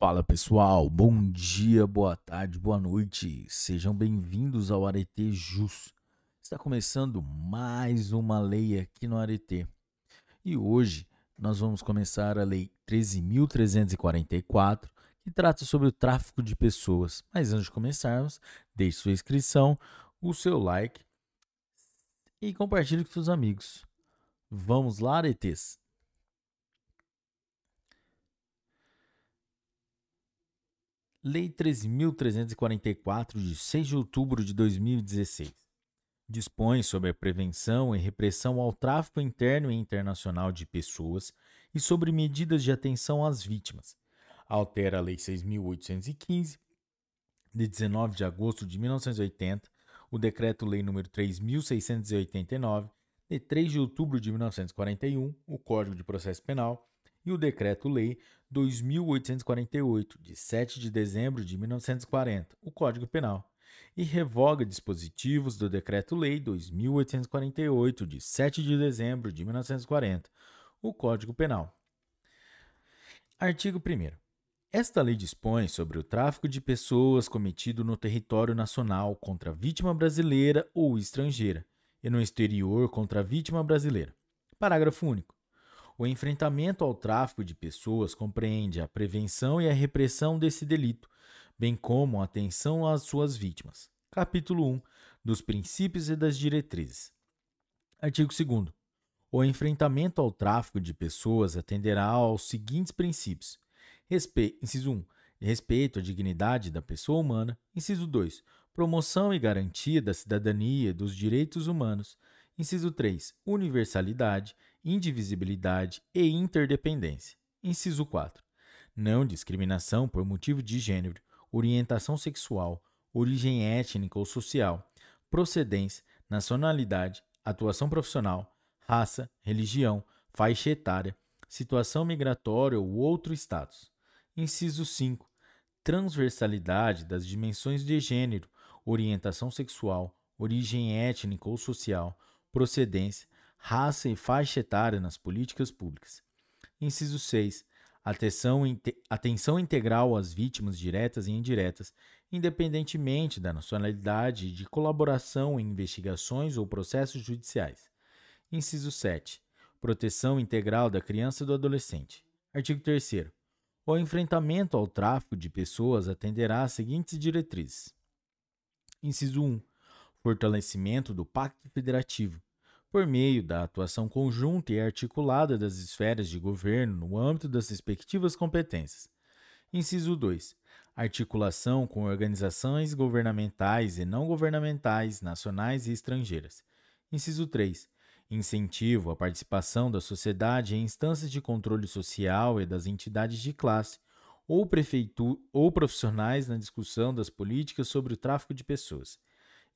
Fala pessoal, bom dia, boa tarde, boa noite, sejam bem-vindos ao Arete Jus. Está começando mais uma lei aqui no Arete e hoje nós vamos começar a Lei 13.344, que trata sobre o tráfico de pessoas. Mas antes de começarmos, deixe sua inscrição, o seu like e compartilhe com seus amigos. Vamos lá, Aretes! Lei 13.344, de 6 de outubro de 2016, dispõe sobre a prevenção e repressão ao tráfico interno e internacional de pessoas e sobre medidas de atenção às vítimas. Altera a Lei 6.815, de 19 de agosto de 1980, o Decreto-Lei nº 3.689, de 3 de outubro de 1941, o Código de Processo Penal, e o Decreto-Lei 2848, de 7 de dezembro de 1940, o Código Penal, e revoga dispositivos do Decreto-Lei 2848, de 7 de dezembro de 1940, o Código Penal. Artigo 1. Esta lei dispõe sobre o tráfico de pessoas cometido no território nacional contra vítima brasileira ou estrangeira e no exterior contra vítima brasileira. Parágrafo único. O enfrentamento ao tráfico de pessoas compreende a prevenção e a repressão desse delito, bem como a atenção às suas vítimas. Capítulo 1 dos princípios e das diretrizes. Artigo 2 O enfrentamento ao tráfico de pessoas atenderá aos seguintes princípios: Respe... inciso 1, respeito à dignidade da pessoa humana. Inciso 2, promoção e garantia da cidadania e dos direitos humanos. Inciso 3, universalidade indivisibilidade e interdependência. Inciso 4. Não discriminação por motivo de gênero, orientação sexual, origem étnica ou social, procedência, nacionalidade, atuação profissional, raça, religião, faixa etária, situação migratória ou outro status. Inciso 5. Transversalidade das dimensões de gênero, orientação sexual, origem étnica ou social, procedência, raça e faixa etária nas políticas públicas. Inciso 6. Atenção, atenção integral às vítimas diretas e indiretas, independentemente da nacionalidade de colaboração em investigações ou processos judiciais. Inciso 7. Proteção integral da criança e do adolescente. Artigo 3. O enfrentamento ao tráfico de pessoas atenderá às seguintes diretrizes: Inciso 1. Fortalecimento do Pacto Federativo, por meio da atuação conjunta e articulada das esferas de governo no âmbito das respectivas competências. Inciso 2. Articulação com organizações governamentais e não governamentais, nacionais e estrangeiras. Inciso 3. Incentivo à participação da sociedade em instâncias de controle social e das entidades de classe ou, ou profissionais na discussão das políticas sobre o tráfico de pessoas.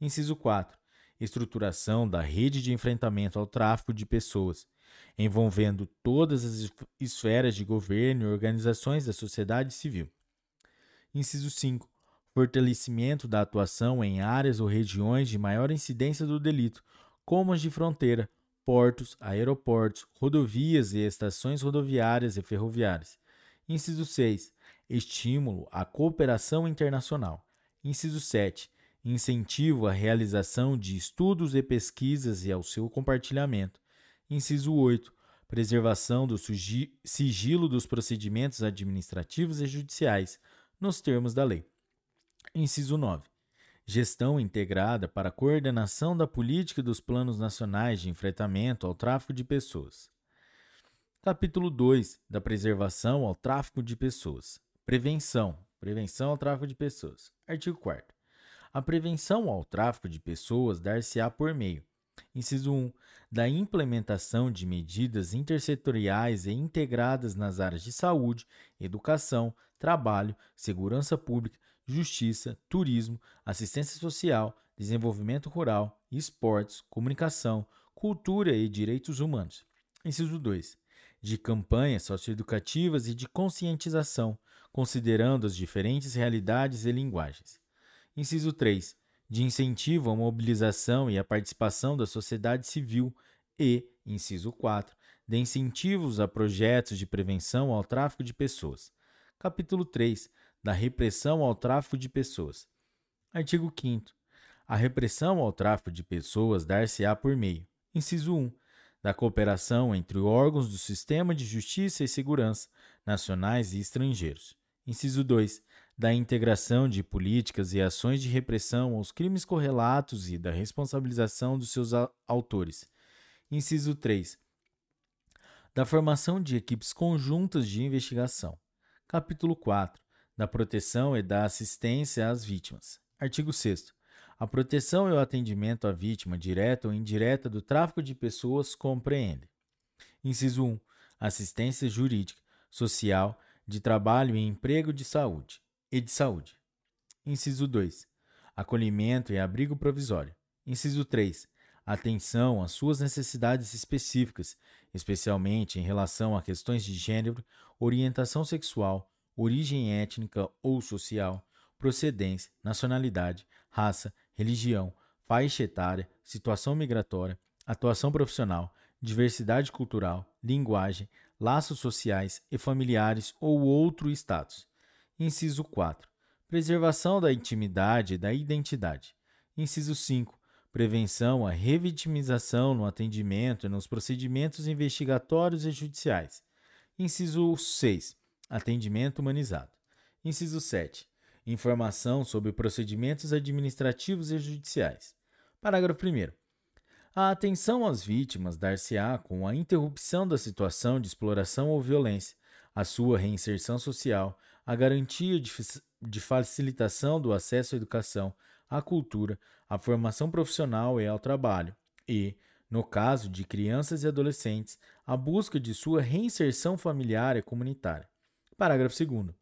Inciso 4 estruturação da rede de enfrentamento ao tráfico de pessoas, envolvendo todas as esferas de governo e organizações da sociedade civil. Inciso 5. Fortalecimento da atuação em áreas ou regiões de maior incidência do delito, como as de fronteira, portos, aeroportos, rodovias e estações rodoviárias e ferroviárias. Inciso 6. Estímulo à cooperação internacional. Inciso 7 incentivo à realização de estudos e pesquisas e ao seu compartilhamento. Inciso 8. Preservação do sigilo dos procedimentos administrativos e judiciais, nos termos da lei. Inciso 9. Gestão integrada para coordenação da política dos planos nacionais de enfrentamento ao tráfico de pessoas. Capítulo 2 da preservação ao tráfico de pessoas. Prevenção. Prevenção ao tráfico de pessoas. Artigo 4 a prevenção ao tráfico de pessoas dar-se-á por meio, inciso 1, da implementação de medidas intersetoriais e integradas nas áreas de saúde, educação, trabalho, segurança pública, justiça, turismo, assistência social, desenvolvimento rural, esportes, comunicação, cultura e direitos humanos. Inciso 2. De campanhas socioeducativas e de conscientização, considerando as diferentes realidades e linguagens. Inciso 3. De incentivo à mobilização e à participação da sociedade civil. E, inciso 4. De incentivos a projetos de prevenção ao tráfico de pessoas. Capítulo 3 da repressão ao tráfico de pessoas. Artigo 5 A repressão ao tráfico de pessoas dar-se-á por meio. Inciso 1 da cooperação entre órgãos do sistema de justiça e segurança, nacionais e estrangeiros. Inciso 2. Da integração de políticas e ações de repressão aos crimes correlatos e da responsabilização dos seus autores. Inciso 3. Da formação de equipes conjuntas de investigação. Capítulo 4. Da proteção e da assistência às vítimas. Artigo 6 a proteção e o atendimento à vítima direta ou indireta do tráfico de pessoas compreende. Inciso 1. Assistência jurídica, social, de trabalho e emprego de saúde e de saúde. Inciso 2. Acolhimento e abrigo provisório. Inciso 3. Atenção às suas necessidades específicas, especialmente em relação a questões de gênero, orientação sexual, origem étnica ou social, procedência, nacionalidade, raça, religião, faixa etária, situação migratória, atuação profissional, diversidade cultural, linguagem, laços sociais e familiares ou outro status. Inciso 4. Preservação da intimidade e da identidade. Inciso 5. Prevenção à revitimização no atendimento e nos procedimentos investigatórios e judiciais. Inciso 6. Atendimento humanizado. Inciso 7 informação sobre procedimentos administrativos e judiciais. Parágrafo 1. A atenção às vítimas dar-se-á com a interrupção da situação de exploração ou violência, a sua reinserção social, a garantia de, de facilitação do acesso à educação, à cultura, à formação profissional e ao trabalho, e, no caso de crianças e adolescentes, a busca de sua reinserção familiar e comunitária. Parágrafo 2.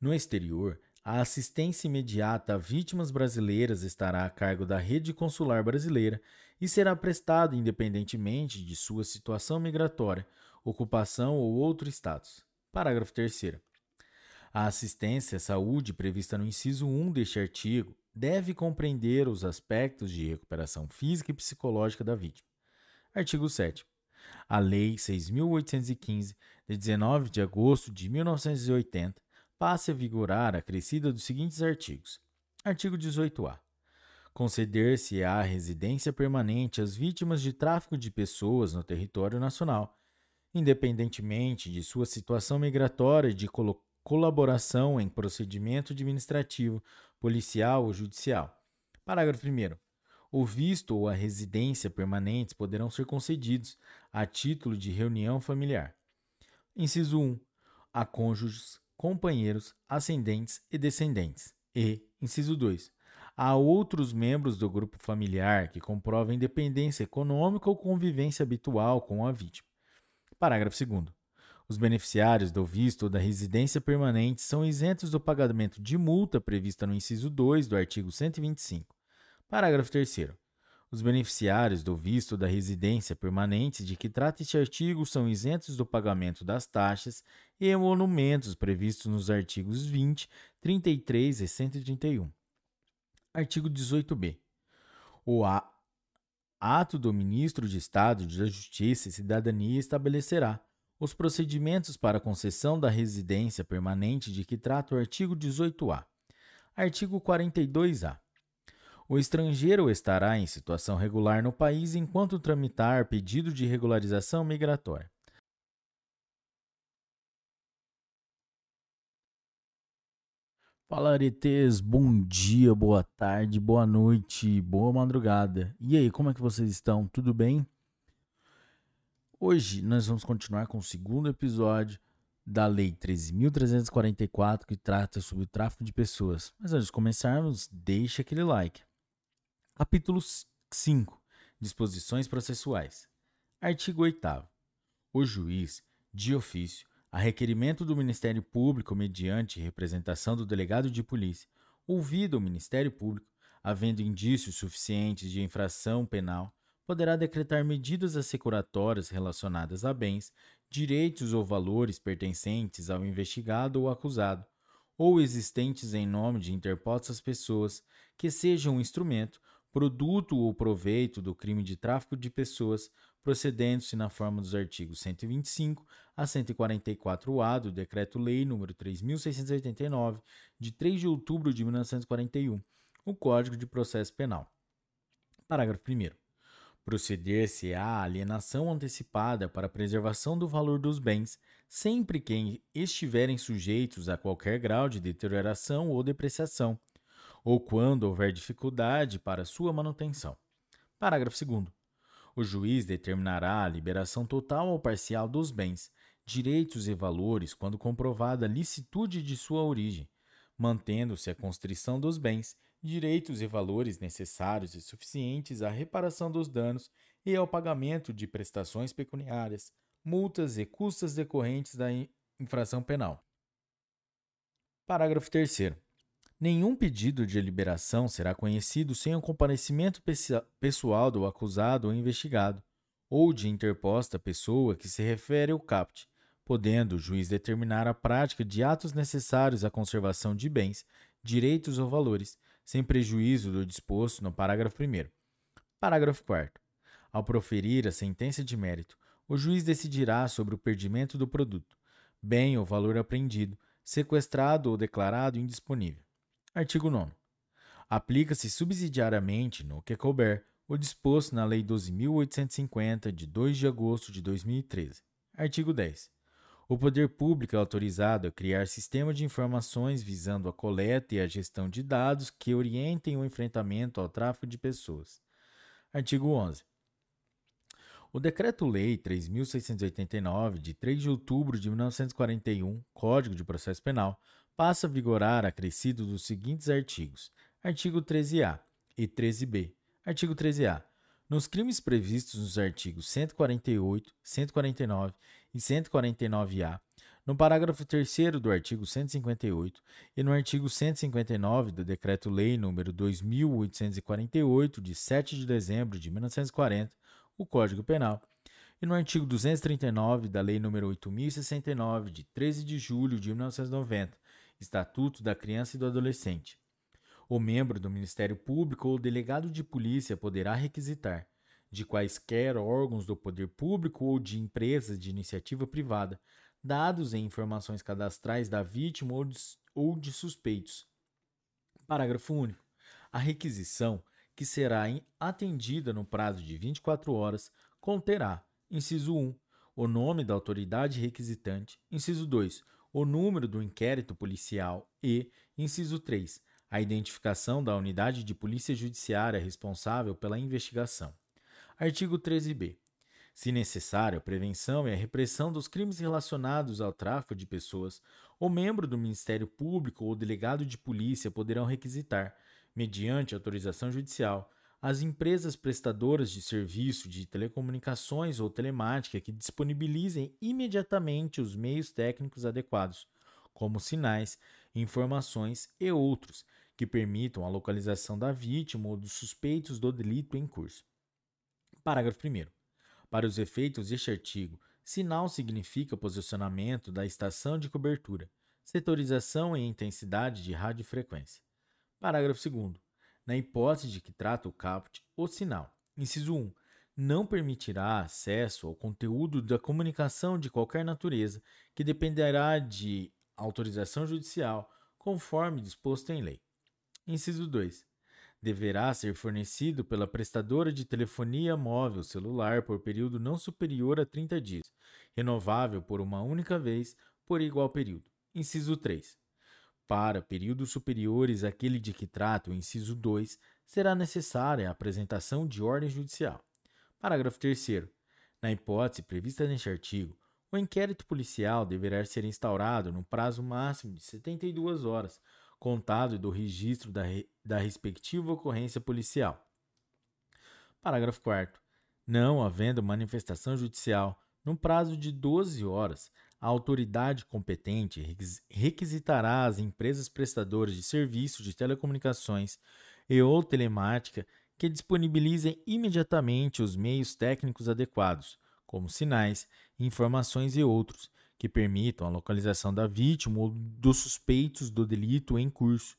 No exterior, a assistência imediata a vítimas brasileiras estará a cargo da rede consular brasileira e será prestada independentemente de sua situação migratória, ocupação ou outro status. Parágrafo 3. A assistência à saúde prevista no inciso 1 deste artigo deve compreender os aspectos de recuperação física e psicológica da vítima. Artigo 7. A Lei 6.815, de 19 de agosto de 1980, passe a vigorar a crescida dos seguintes artigos. Artigo 18-A. Conceder-se-á residência permanente às vítimas de tráfico de pessoas no território nacional, independentemente de sua situação migratória e de col colaboração em procedimento administrativo, policial ou judicial. Parágrafo 1. O visto ou a residência permanentes poderão ser concedidos a título de reunião familiar. Inciso 1. A cônjuges companheiros, ascendentes e descendentes. E, inciso 2, há outros membros do grupo familiar que comprovem independência econômica ou convivência habitual com a vítima. Parágrafo 2. Os beneficiários do visto ou da residência permanente são isentos do pagamento de multa prevista no inciso 2 do artigo 125. Parágrafo 3. Os beneficiários do visto da residência permanente de que trata este artigo são isentos do pagamento das taxas e emolumentos previstos nos artigos 20, 33 e 131. Artigo 18b. O ato do Ministro de Estado da Justiça e Cidadania estabelecerá os procedimentos para concessão da residência permanente de que trata o artigo 18-A. Artigo 42-A. O estrangeiro estará em situação regular no país enquanto tramitar pedido de regularização migratória. Fala aretes, bom dia, boa tarde, boa noite, boa madrugada. E aí, como é que vocês estão? Tudo bem? Hoje nós vamos continuar com o segundo episódio da Lei 13.344 que trata sobre o tráfico de pessoas. Mas antes de começarmos, deixe aquele like. Capítulo 5 Disposições processuais. Artigo 8. O juiz, de ofício, a requerimento do Ministério Público mediante representação do delegado de polícia, ouvido o Ministério Público, havendo indícios suficientes de infração penal, poderá decretar medidas assecuratórias relacionadas a bens, direitos ou valores pertencentes ao investigado ou acusado, ou existentes em nome de interpostas pessoas, que sejam um instrumento produto ou proveito do crime de tráfico de pessoas, procedendo-se na forma dos artigos 125 a 144-A do Decreto-Lei nº 3.689, de 3 de outubro de 1941, o Código de Processo Penal. Parágrafo 1. Proceder-se à alienação antecipada para preservação do valor dos bens, sempre que estiverem sujeitos a qualquer grau de deterioração ou depreciação, ou quando houver dificuldade para sua manutenção. Parágrafo 2. O juiz determinará a liberação total ou parcial dos bens, direitos e valores quando comprovada a licitude de sua origem, mantendo-se a constrição dos bens, direitos e valores necessários e suficientes à reparação dos danos e ao pagamento de prestações pecuniárias, multas e custas decorrentes da infração penal. Parágrafo 3. Nenhum pedido de liberação será conhecido sem o comparecimento pessoal do acusado ou investigado, ou de interposta pessoa que se refere ao caput, podendo o juiz determinar a prática de atos necessários à conservação de bens, direitos ou valores, sem prejuízo do disposto no parágrafo 1. Parágrafo 4. Ao proferir a sentença de mérito, o juiz decidirá sobre o perdimento do produto, bem ou valor apreendido, sequestrado ou declarado indisponível. Artigo 9. Aplica-se subsidiariamente, no que couber, o disposto na Lei 12.850, de 2 de agosto de 2013. Artigo 10. O poder público é autorizado a criar sistema de informações visando a coleta e a gestão de dados que orientem o enfrentamento ao tráfico de pessoas. Artigo 11. O Decreto-Lei 3.689, de 3 de outubro de 1941, Código de Processo Penal, passa a vigorar acrescido dos seguintes artigos: artigo 13-A e 13-B. Artigo 13-A. Nos crimes previstos nos artigos 148, 149 e 149-A, no parágrafo 3 do artigo 158 e no artigo 159 do Decreto-Lei nº 2848, de 7 de dezembro de 1940, o Código Penal, e no artigo 239 da Lei nº 8069, de 13 de julho de 1990, Estatuto da Criança e do Adolescente. O membro do Ministério Público ou delegado de polícia poderá requisitar, de quaisquer órgãos do poder público ou de empresas de iniciativa privada, dados e informações cadastrais da vítima ou de, ou de suspeitos. Parágrafo único. A requisição, que será atendida no prazo de 24 horas, conterá, inciso 1, o nome da autoridade requisitante, inciso 2, o número do inquérito policial e, inciso 3, a identificação da unidade de polícia judiciária responsável pela investigação. Artigo 13b. Se necessário, a prevenção e a repressão dos crimes relacionados ao tráfico de pessoas, o membro do Ministério Público ou delegado de polícia poderão requisitar, mediante autorização judicial, as empresas prestadoras de serviço de telecomunicações ou telemática que disponibilizem imediatamente os meios técnicos adequados, como sinais, informações e outros, que permitam a localização da vítima ou dos suspeitos do delito em curso. Parágrafo 1. Para os efeitos deste artigo, sinal significa posicionamento da estação de cobertura, setorização e intensidade de radiofrequência. Parágrafo 2 na hipótese de que trata o caput, o sinal. Inciso 1. Não permitirá acesso ao conteúdo da comunicação de qualquer natureza que dependerá de autorização judicial, conforme disposto em lei. Inciso 2. Deverá ser fornecido pela prestadora de telefonia móvel celular por período não superior a 30 dias, renovável por uma única vez por igual período. Inciso 3. Para períodos superiores àquele de que trata o inciso 2, será necessária a apresentação de ordem judicial. Parágrafo 3. Na hipótese prevista neste artigo, o inquérito policial deverá ser instaurado no prazo máximo de 72 horas, contado do registro da, re... da respectiva ocorrência policial. Parágrafo 4. Não havendo manifestação judicial no prazo de 12 horas, a autoridade competente requisitará às empresas prestadoras de serviços de telecomunicações e ou telemática que disponibilizem imediatamente os meios técnicos adequados, como sinais, informações e outros, que permitam a localização da vítima ou dos suspeitos do delito em curso,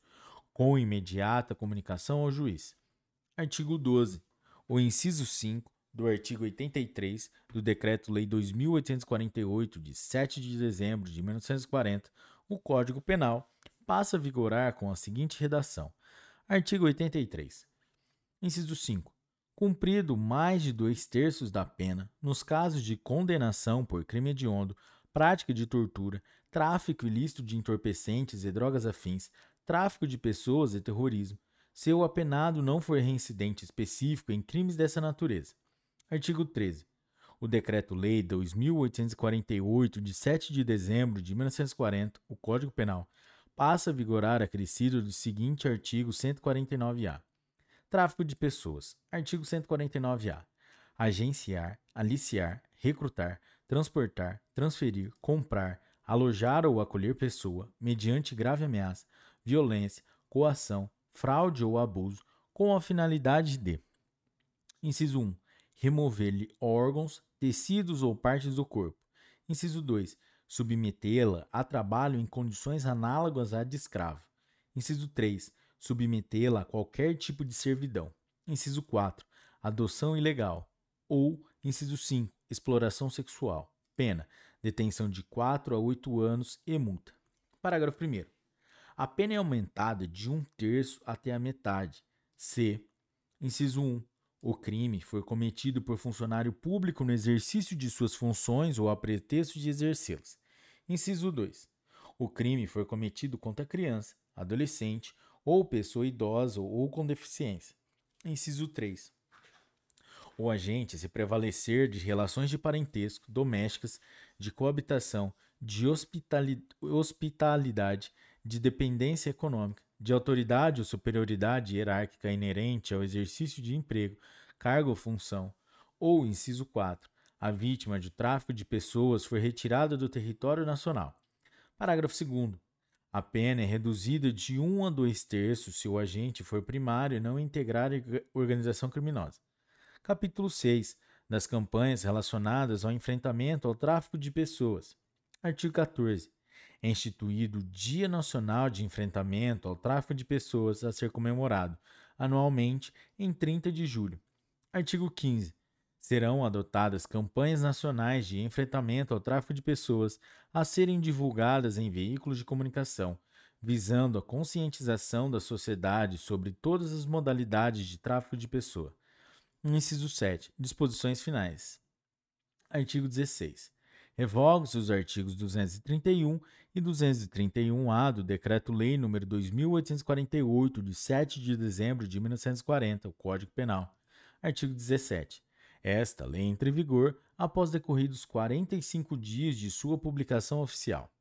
com imediata comunicação ao juiz. Artigo 12. O inciso 5 do artigo 83 do Decreto-Lei 2848, de 7 de dezembro de 1940, o Código Penal passa a vigorar com a seguinte redação: Artigo 83. Inciso 5. Cumprido mais de dois terços da pena, nos casos de condenação por crime hediondo, prática de tortura, tráfico ilícito de entorpecentes e drogas afins, tráfico de pessoas e terrorismo, se o apenado não for reincidente específico em crimes dessa natureza. Artigo 13. O Decreto-Lei 2848, de 7 de dezembro de 1940, o Código Penal, passa a vigorar acrescido do seguinte artigo 149-A. Tráfico de pessoas. Artigo 149-A. Agenciar, aliciar, recrutar, transportar, transferir, comprar, alojar ou acolher pessoa, mediante grave ameaça, violência, coação, fraude ou abuso, com a finalidade de: inciso 1 remover-lhe órgãos, tecidos ou partes do corpo. Inciso 2. Submetê-la a trabalho em condições análogas à de escravo. Inciso 3. Submetê-la a qualquer tipo de servidão. Inciso 4. Adoção ilegal. Ou, inciso 5. Exploração sexual. Pena: detenção de 4 a 8 anos e multa. Parágrafo 1. A pena é aumentada de um terço até a metade. C. Inciso 1 o crime foi cometido por funcionário público no exercício de suas funções ou a pretexto de exercê-las. Inciso 2. O crime foi cometido contra criança, adolescente ou pessoa idosa ou com deficiência. Inciso 3. O agente se prevalecer de relações de parentesco, domésticas, de coabitação, de hospitalidade, de dependência econômica, de autoridade ou superioridade hierárquica inerente ao exercício de emprego, cargo ou função, ou, inciso 4, a vítima de tráfico de pessoas foi retirada do território nacional. Parágrafo 2. A pena é reduzida de 1 a 2 terços se o agente for primário e não integrar organização criminosa. Capítulo 6. Das campanhas relacionadas ao enfrentamento ao tráfico de pessoas. Artigo 14 é instituído o Dia Nacional de Enfrentamento ao Tráfico de Pessoas a ser comemorado anualmente em 30 de julho. Artigo 15. Serão adotadas campanhas nacionais de enfrentamento ao tráfico de pessoas a serem divulgadas em veículos de comunicação, visando a conscientização da sociedade sobre todas as modalidades de tráfico de pessoa. Inciso 7. Disposições finais. Artigo 16. Revogam-se os artigos 231 e 231-A do Decreto-Lei nº 2848, de 7 de dezembro de 1940, o Código Penal. Artigo 17. Esta lei entra em vigor após decorridos 45 dias de sua publicação oficial.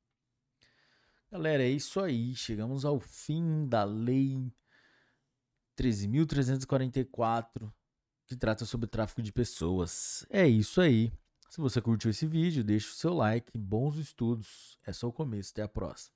Galera, é isso aí. Chegamos ao fim da Lei 13.344, que trata sobre tráfico de pessoas. É isso aí. Se você curtiu esse vídeo, deixe o seu like. Bons estudos. É só o começo. Até a próxima.